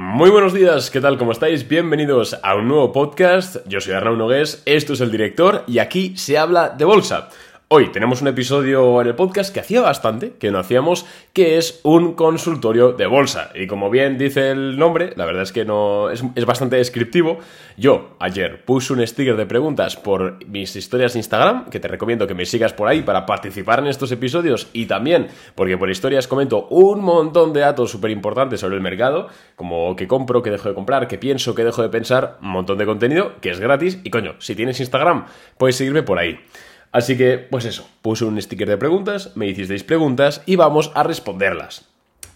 Muy buenos días, ¿qué tal? ¿Cómo estáis? Bienvenidos a un nuevo podcast. Yo soy Arnaud Nogués, esto es el director y aquí se habla de bolsa. Hoy tenemos un episodio en el podcast que hacía bastante que no hacíamos, que es un consultorio de bolsa. Y como bien dice el nombre, la verdad es que no es, bastante descriptivo. Yo ayer puse un sticker de preguntas por mis historias de Instagram, que te recomiendo que me sigas por ahí para participar en estos episodios y también porque por historias comento un montón de datos súper importantes sobre el mercado, como que compro, que dejo de comprar, que pienso, que dejo de pensar, un montón de contenido que es gratis y coño, si tienes Instagram, puedes seguirme por ahí. Así que, pues eso, puse un sticker de preguntas, me hicisteis preguntas y vamos a responderlas.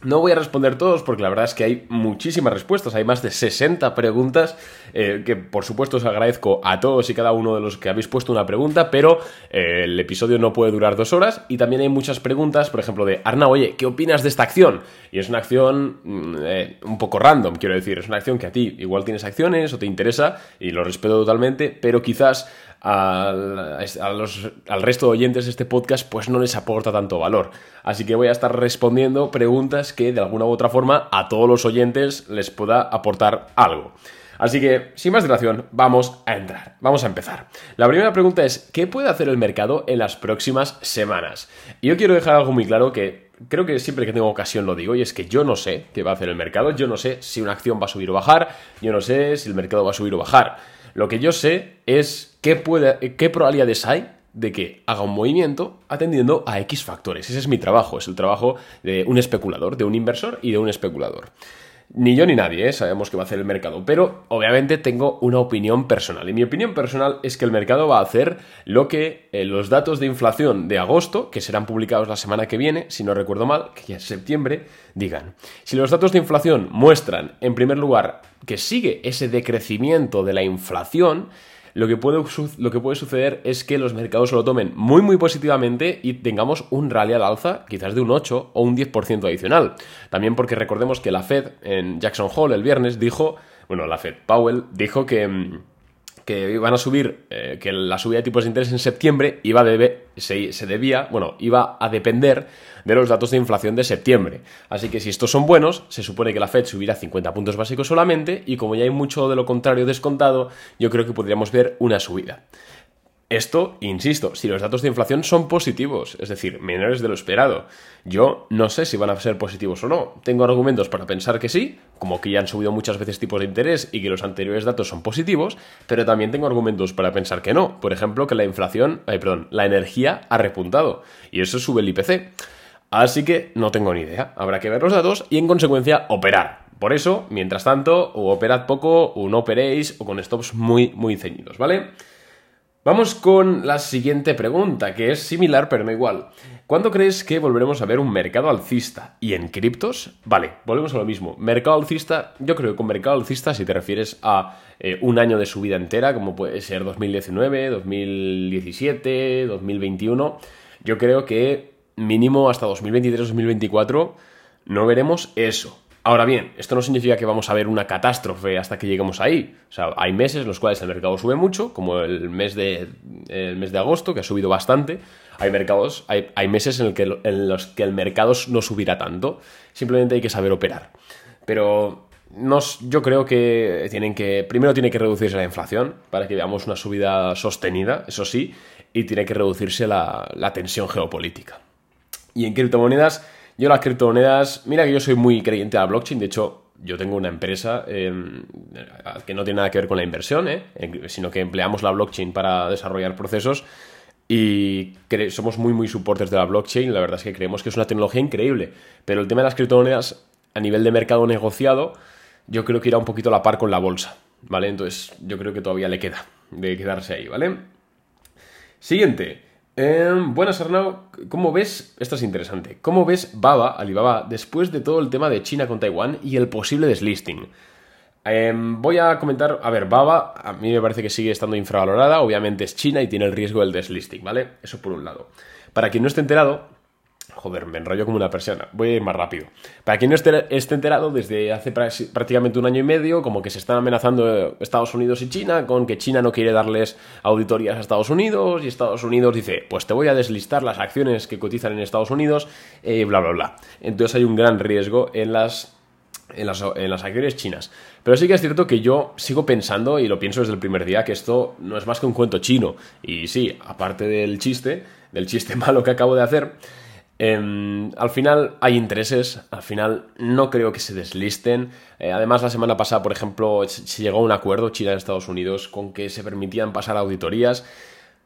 No voy a responder todos porque la verdad es que hay muchísimas respuestas, hay más de 60 preguntas eh, que por supuesto os agradezco a todos y cada uno de los que habéis puesto una pregunta, pero eh, el episodio no puede durar dos horas y también hay muchas preguntas, por ejemplo, de Arna, oye, ¿qué opinas de esta acción? Y es una acción mm, eh, un poco random, quiero decir, es una acción que a ti igual tienes acciones o te interesa y lo respeto totalmente, pero quizás al, al resto de oyentes de este podcast pues no les aporta tanto valor. Así que voy a estar respondiendo preguntas que de alguna u otra forma a todos los oyentes les pueda aportar algo. Así que, sin más dilación, vamos a entrar, vamos a empezar. La primera pregunta es, ¿qué puede hacer el mercado en las próximas semanas? Y yo quiero dejar algo muy claro que creo que siempre que tengo ocasión lo digo, y es que yo no sé qué va a hacer el mercado, yo no sé si una acción va a subir o bajar, yo no sé si el mercado va a subir o bajar. Lo que yo sé es qué, puede, qué probabilidades hay de que haga un movimiento atendiendo a X factores. Ese es mi trabajo, es el trabajo de un especulador, de un inversor y de un especulador. Ni yo ni nadie ¿eh? sabemos qué va a hacer el mercado, pero obviamente tengo una opinión personal. Y mi opinión personal es que el mercado va a hacer lo que eh, los datos de inflación de agosto, que serán publicados la semana que viene, si no recuerdo mal, que ya es septiembre, digan. Si los datos de inflación muestran, en primer lugar, que sigue ese decrecimiento de la inflación, lo que, puede, lo que puede suceder es que los mercados lo tomen muy muy positivamente y tengamos un rally al alza, quizás de un 8 o un 10% adicional. También porque recordemos que la Fed en Jackson Hole el viernes dijo, bueno, la Fed Powell dijo que mm, que iban a subir, eh, que la subida de tipos de interés en septiembre iba se, se, debía, bueno, iba a depender de los datos de inflación de septiembre. Así que si estos son buenos, se supone que la Fed subirá 50 puntos básicos solamente y como ya hay mucho de lo contrario descontado, yo creo que podríamos ver una subida. Esto, insisto, si los datos de inflación son positivos, es decir, menores de lo esperado. Yo no sé si van a ser positivos o no. Tengo argumentos para pensar que sí, como que ya han subido muchas veces tipos de interés y que los anteriores datos son positivos, pero también tengo argumentos para pensar que no. Por ejemplo, que la inflación, perdón, la energía ha repuntado y eso sube el IPC. Así que no tengo ni idea. Habrá que ver los datos y en consecuencia operar. Por eso, mientras tanto, o operad poco, o no operéis, o con stops muy, muy ceñidos, ¿vale? Vamos con la siguiente pregunta, que es similar pero no igual. ¿Cuándo crees que volveremos a ver un mercado alcista? ¿Y en criptos? Vale, volvemos a lo mismo. Mercado alcista, yo creo que con mercado alcista, si te refieres a eh, un año de subida entera, como puede ser 2019, 2017, 2021, yo creo que mínimo hasta 2023-2024 no veremos eso. Ahora bien, esto no significa que vamos a ver una catástrofe hasta que lleguemos ahí. O sea, hay meses en los cuales el mercado sube mucho, como el mes de, el mes de agosto, que ha subido bastante. Hay mercados, hay, meses en, los que el mercado no subirá tanto. Simplemente hay que saber operar. Pero yo creo que tienen que. Primero tiene que reducirse la inflación para que veamos una subida sostenida, eso sí, y tiene que reducirse la, la tensión geopolítica. Y en criptomonedas yo las criptomonedas, mira que yo soy muy creyente a la blockchain, de hecho yo tengo una empresa em, que no tiene nada que ver con la inversión, ¿eh? sino que empleamos la blockchain para desarrollar procesos y somos muy muy supporters de la blockchain, la verdad es que creemos que es una tecnología increíble, pero el tema de las criptomonedas a nivel de mercado negociado yo creo que irá un poquito a la par con la bolsa, ¿vale? Entonces yo creo que todavía le queda de quedarse ahí, ¿vale? Siguiente. Em, buenas Arnau, ¿cómo ves? Esto es interesante. ¿Cómo ves Baba, Alibaba, después de todo el tema de China con Taiwán y el posible deslisting? Em, voy a comentar, a ver, Baba a mí me parece que sigue estando infravalorada, obviamente es China y tiene el riesgo del deslisting, ¿vale? Eso por un lado. Para quien no esté enterado, Joder, me enrollo como una persona. Voy a ir más rápido. Para quien no esté, enterado, desde hace prácticamente un año y medio, como que se están amenazando Estados Unidos y China con que China no quiere darles auditorías a Estados Unidos y Estados Unidos dice, pues te voy a deslistar las acciones que cotizan en Estados Unidos, eh, bla, bla, bla. Entonces hay un gran riesgo en las en las, en las acciones chinas. Pero sí que es cierto que yo sigo pensando, y lo pienso desde el primer día, que esto no es más que un cuento chino. Y sí, aparte del chiste, del chiste malo que acabo de hacer, em, al final hay intereses, al final no creo que se deslisten. Eh, además, la semana pasada, por ejemplo, se llegó a un acuerdo China y Estados Unidos con que se permitían pasar auditorías.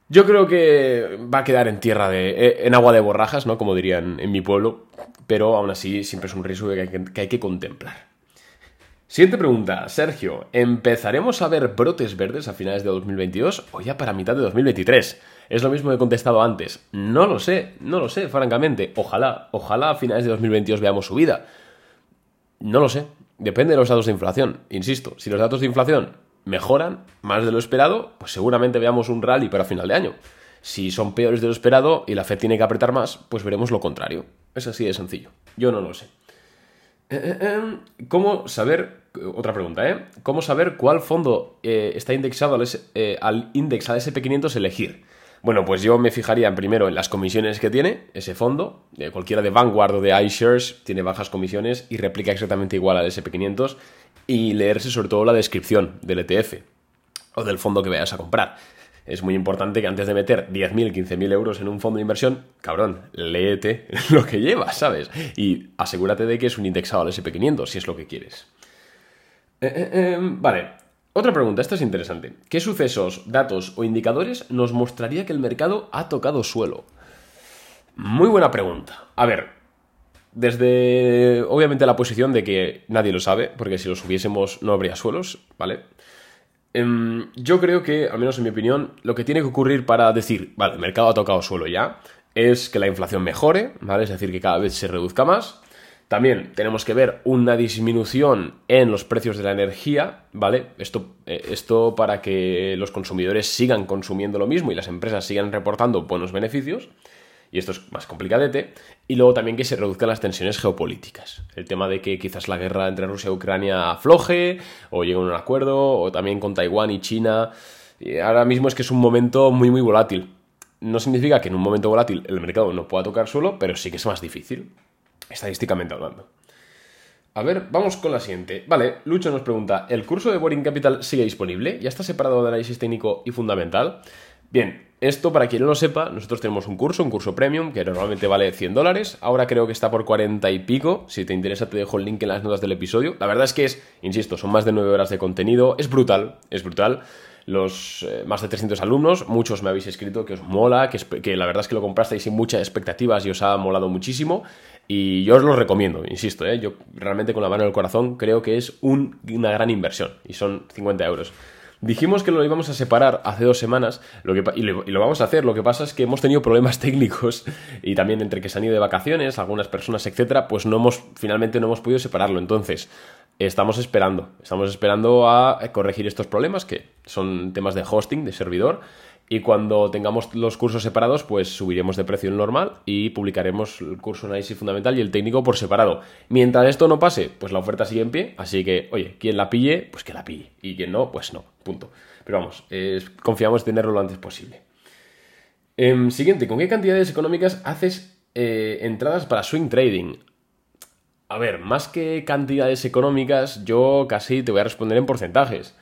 Yo creo que va a quedar en tierra de. Eh, en agua de borrajas, ¿no? Como dirían en mi pueblo. Pero aún así siempre es un riesgo que hay que, que hay que contemplar. Siguiente pregunta, Sergio. ¿Empezaremos a ver brotes verdes a finales de 2022 o ya para mitad de 2023? Es lo mismo que he contestado antes. No lo sé, no lo sé, francamente. Ojalá, ojalá a finales de 2022 veamos subida. No lo sé. Depende de los datos de inflación. Insisto, si los datos de inflación mejoran más de lo esperado, pues seguramente veamos un rally para final de año. Si son peores de lo esperado y la Fed tiene que apretar más, pues veremos lo contrario. Es así de sencillo. Yo no lo sé. Eh, eh, em, ¿Cómo saber, otra pregunta, ¿eh? ¿Cómo saber cuál fondo eh, está indexado al, al índice al SP500 elegir? Bueno, pues yo me fijaría primero en las comisiones que tiene ese fondo. cualquiera de Vanguard o de iShares tiene bajas comisiones y replica exactamente igual al SP500 y leerse sobre todo la descripción del ETF o del fondo que vayas a comprar. Es muy importante que antes de meter 10.000, 15.000 euros en un fondo de inversión, cabrón, léete lo que llevas, ¿sabes? Y asegúrate de que es un indexado al SP500 si es lo que quieres. Eh, eh, em, vale, otra pregunta, esta es interesante. ¿Qué sucesos, datos o indicadores nos mostraría que el mercado ha tocado suelo? Muy buena pregunta. A ver, desde obviamente la posición de que nadie lo sabe, porque si lo subiésemos no habría suelos, ¿vale? Em, yo creo que, al menos en mi opinión, lo que tiene que ocurrir para decir, vale, el mercado ha tocado suelo ya, es que la inflación mejore, ¿vale? Es decir, que cada vez se reduzca más. También tenemos que ver una disminución en los precios de la energía, ¿vale? Esto, eh, esto para que los consumidores sigan consumiendo lo mismo y las empresas sigan reportando buenos beneficios y esto es más complicadete, y luego también que se reduzcan las tensiones geopolíticas. El tema de que quizás la guerra entre Rusia y Ucrania afloje, o llegue a un acuerdo, o también con Taiwán y China. Ahora mismo es que es un momento muy, muy volátil. No significa que en un momento volátil el mercado no pueda tocar suelo, pero sí que es más difícil, estadísticamente hablando. A ver, vamos con la siguiente. Vale, Lucho nos pregunta, ¿el curso de Boring Capital sigue disponible? ¿Ya está separado de análisis técnico y fundamental? Bien, esto para quien no lo sepa, nosotros tenemos un curso, un curso premium, que normalmente vale 100 dólares. Ahora creo que está por 40 y pico. Si te interesa, te dejo el link en las notas del episodio. La verdad es que es, insisto, son más de 9 horas de contenido. Es brutal, es brutal. Los eh, más de 300 alumnos, muchos me habéis escrito que os mola, que, la verdad es que lo comprasteis sin muchas expectativas y os ha molado muchísimo. Y yo os lo recomiendo, insisto, ¿eh? yo realmente con la mano en el corazón creo que es una gran inversión y son 50 euros. Dijimos que lo íbamos a separar hace dos semanas lo que, y, lo, vamos a hacer. Lo que pasa es que hemos tenido problemas técnicos y también entre que se han ido de vacaciones, algunas personas, etcétera, pues no hemos, finalmente no hemos podido separarlo. Entonces, estamos esperando, estamos esperando a corregir estos problemas que son temas de hosting, de servidor y cuando tengamos los cursos separados, pues subiremos de precio normal y publicaremos el curso análisis fundamental y el técnico por separado. Mientras esto no pase, pues la oferta sigue en pie, así que, oye, quien la pille, pues que la pille. Y quien no, pues no, punto. Pero vamos, confiamos en tenerlo lo antes posible. Em, siguiente, ¿con qué cantidades económicas haces eh, entradas para swing trading? A ver, más que cantidades económicas, yo casi te voy a responder en porcentajes.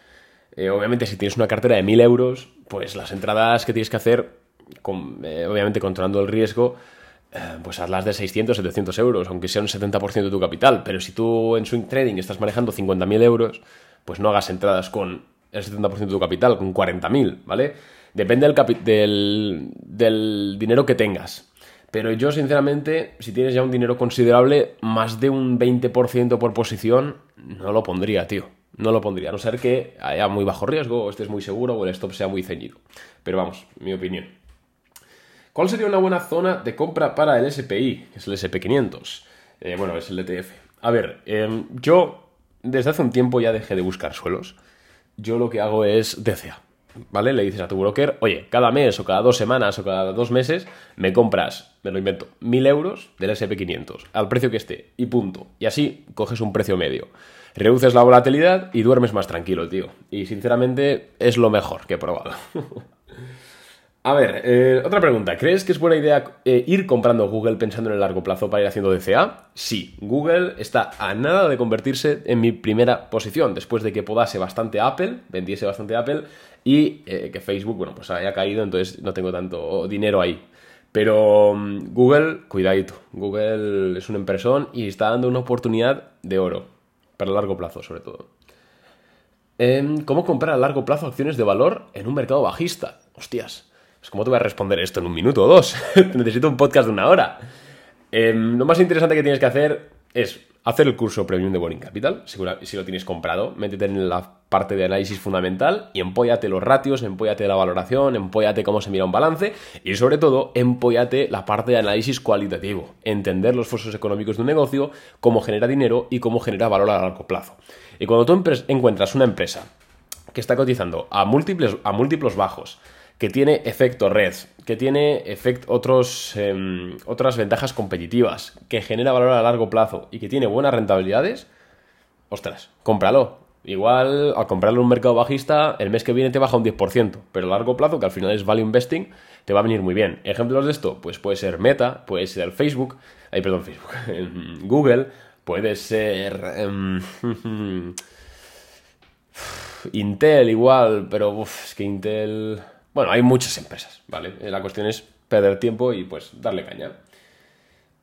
Eh, obviamente, si tienes una cartera de 1000 euros, pues las entradas que tienes que hacer, eh, obviamente controlando el riesgo, eh, pues hazlas de 600, 700 euros, aunque sea un 70% de tu capital. Pero si tú en swing trading estás manejando 50.000 euros, pues no hagas entradas con el 70% de tu capital, con 40.000, ¿vale? Depende del, del, del dinero que tengas. Pero yo, sinceramente, si tienes ya un dinero considerable, más de un 20% por posición, no lo pondría, tío no lo pondría, a no ser que haya muy bajo riesgo o estés muy seguro o el stop sea muy ceñido. Pero vamos, mi opinión. ¿Cuál sería una buena zona de compra para el SPI, que es el SP500? Eh, bueno, es el ETF. A ver, em, yo desde hace un tiempo ya dejé de buscar suelos. Yo lo que hago es DCA. ¿Vale? Le dices a tu broker, oye, cada mes o cada dos semanas o cada dos meses me compras, me lo invento, mil euros del SP500 al precio que esté y punto. Y así coges un precio medio reduces la volatilidad y duermes más tranquilo, tío. Y sinceramente es lo mejor que he probado. A ver, eh, otra pregunta. ¿Crees que es buena idea eh, ir comprando Google pensando en el largo plazo para ir haciendo DCA? Sí, Google está a nada de convertirse en mi primera posición, después de que podase bastante Apple, vendiese bastante Apple, y eh, que Facebook, bueno, pues haya caído, entonces no tengo tanto dinero ahí. Pero mm, Google, cuidadito, Google es una empresón y está dando una oportunidad de oro, para largo plazo sobre todo. Em, ¿Cómo comprar a largo plazo acciones de valor en un mercado bajista? Hostias. Pues ¿Cómo te voy a responder esto en un minuto o dos? Necesito un podcast de una hora. Em, lo más interesante que tienes que hacer es hacer el curso Premium de Boring Capital, si lo tienes comprado, métete en la parte de análisis fundamental y empóyate los ratios, empóyate la valoración, empóyate cómo se mira un balance y sobre todo empóyate la parte de análisis cualitativo, entender los esfuerzos económicos de un negocio, cómo genera dinero y cómo genera valor a largo plazo. Y cuando tú encuentras una empresa que está cotizando a múltiples, a múltiplos bajos, que tiene efecto red, que tiene otros, em, otras ventajas competitivas, que genera valor a largo plazo y que tiene buenas rentabilidades, ostras, cómpralo. Igual al comprarlo en un mercado bajista, el mes que viene te baja un 10%, pero a largo plazo, que al final es value investing, te va a venir muy bien. Ejemplos de esto, pues puede ser Meta, puede ser Facebook, ahí perdón, Facebook, Google, puede ser em, Intel igual, pero es que Intel bueno, hay muchas empresas, ¿vale? La cuestión es perder tiempo y pues darle caña.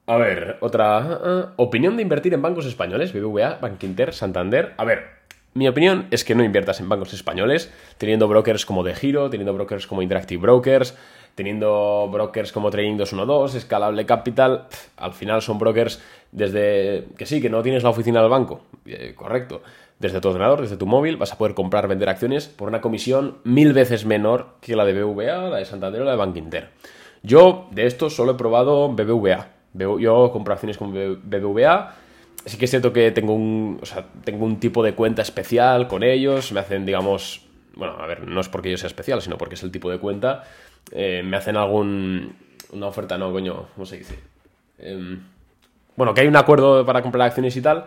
A ver, otra uh, opinión de invertir en bancos españoles, BBVA, Bankinter, Santander. A ver, mi opinión es que no inviertas en bancos españoles, teniendo brokers como De Giro, teniendo brokers como Interactive Brokers, teniendo brokers como Trading 212, Escalable Capital. al final son brokers desde que sí, que no tienes la oficina del banco, eh, correcto desde tu ordenador, desde tu móvil, vas a poder comprar, vender acciones por una comisión mil veces menor que la de BBVA, la de Santander o la de Bank Inter. Yo de esto solo he probado BBVA. Yo compro acciones con BBVA. Sí que es cierto que tengo un, o sea, tengo un tipo de cuenta especial con ellos. Me hacen, digamos, bueno, a ver, no es porque yo sea especial, sino porque es el tipo de cuenta. Eh, me hacen algún, una oferta, no, coño, ¿cómo se dice? Em, bueno, que hay un acuerdo para comprar acciones y tal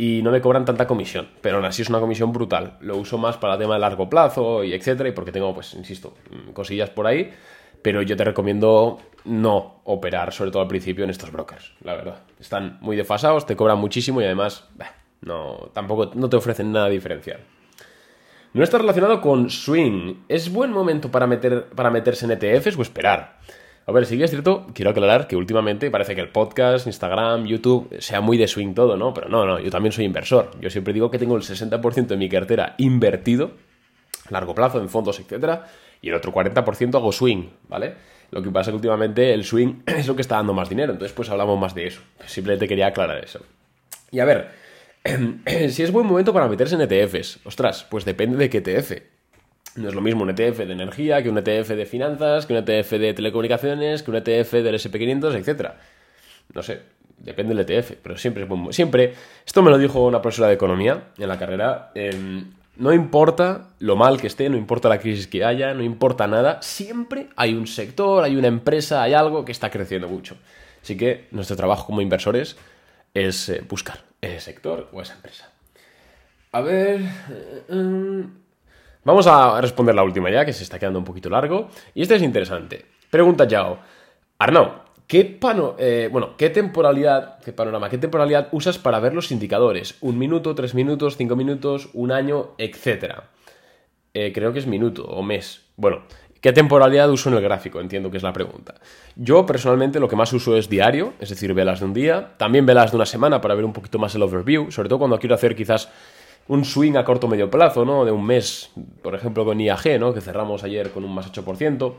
y no me cobran tanta comisión, pero aún así es una comisión brutal. Lo uso más para el tema de largo plazo y etcétera, y porque tengo, pues, insisto, cosillas por ahí, pero yo te recomiendo no operar, sobre todo al principio, en estos brokers, la verdad. Están muy desfasados, te cobran muchísimo y además, no, tampoco no te ofrecen nada diferencial. No está relacionado con swing. ¿Es buen momento para, meter, para meterse en ETFs o esperar? A ver, sí que es cierto, quiero aclarar que últimamente parece que el podcast, Instagram, YouTube, sea muy de swing todo, ¿no? Pero no, no, yo también soy inversor. Yo siempre digo que tengo el 60% de mi cartera invertido, a largo plazo, en fondos, etcétera, y el otro 40% hago swing, ¿vale? Lo que pasa es que últimamente el swing es lo que está dando más dinero, entonces pues hablamos más de eso. Simplemente quería aclarar eso. Y a ver, si es buen momento para meterse en ETFs, ostras, pues depende de qué ETF. No es lo mismo un ETF de energía que un ETF de finanzas, que un ETF de telecomunicaciones, que un ETF del SP500, etc. No sé, depende del ETF, pero siempre es. Siempre, esto me lo dijo una profesora de economía en la carrera, em, no importa lo mal que esté, no importa la crisis que haya, no importa nada, siempre hay un sector, hay una empresa, hay algo que está creciendo mucho. Así que nuestro trabajo como inversores es eh, buscar ese sector o esa empresa. A ver... Eh, em, Vamos a responder la última ya, que se está quedando un poquito largo. Y este es interesante. Pregunta Yao. Arnaud, ¿qué, eh, bueno, ¿qué temporalidad, qué panorama, qué temporalidad usas para ver los indicadores? ¿Un minuto, tres minutos, cinco minutos, un año, etcétera? Eh, creo que es minuto o mes. Bueno, ¿qué temporalidad uso en el gráfico? Entiendo que es la pregunta. Yo personalmente lo que más uso es diario, es decir, velas de un día. También velas de una semana para ver un poquito más el overview, sobre todo cuando quiero hacer quizás un swing a corto medio plazo, ¿no? De un mes, por ejemplo, con IAG, ¿no? Que cerramos ayer con un más 8%.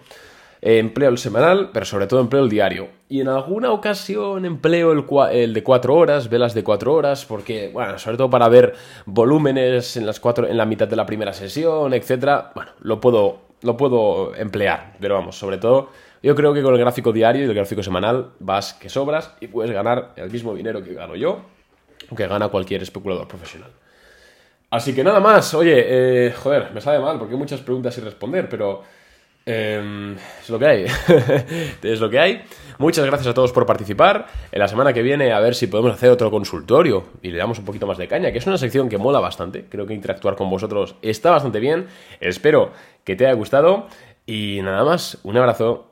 Eh, empleo el semanal, pero sobre todo empleo el diario. Y en alguna ocasión empleo el, de 4 horas, velas de 4 horas, porque, bueno, sobre todo para ver volúmenes en, las cuatro, en la mitad de la primera sesión, etcétera. Bueno, lo puedo, lo puedo emplear, pero vamos, sobre todo, yo creo que con el gráfico diario y el gráfico semanal vas que sobras y puedes ganar el mismo dinero que gano yo, o que gana cualquier especulador profesional. Así que nada más, oye, eh, joder, me sabe mal porque hay muchas preguntas sin responder, pero em, es lo que hay. es lo que hay. Muchas gracias a todos por participar. En la semana que viene a ver si podemos hacer otro consultorio y le damos un poquito más de caña, que es una sección que mola bastante. Creo que interactuar con vosotros está bastante bien. Espero que te haya gustado. Y nada más, un abrazo.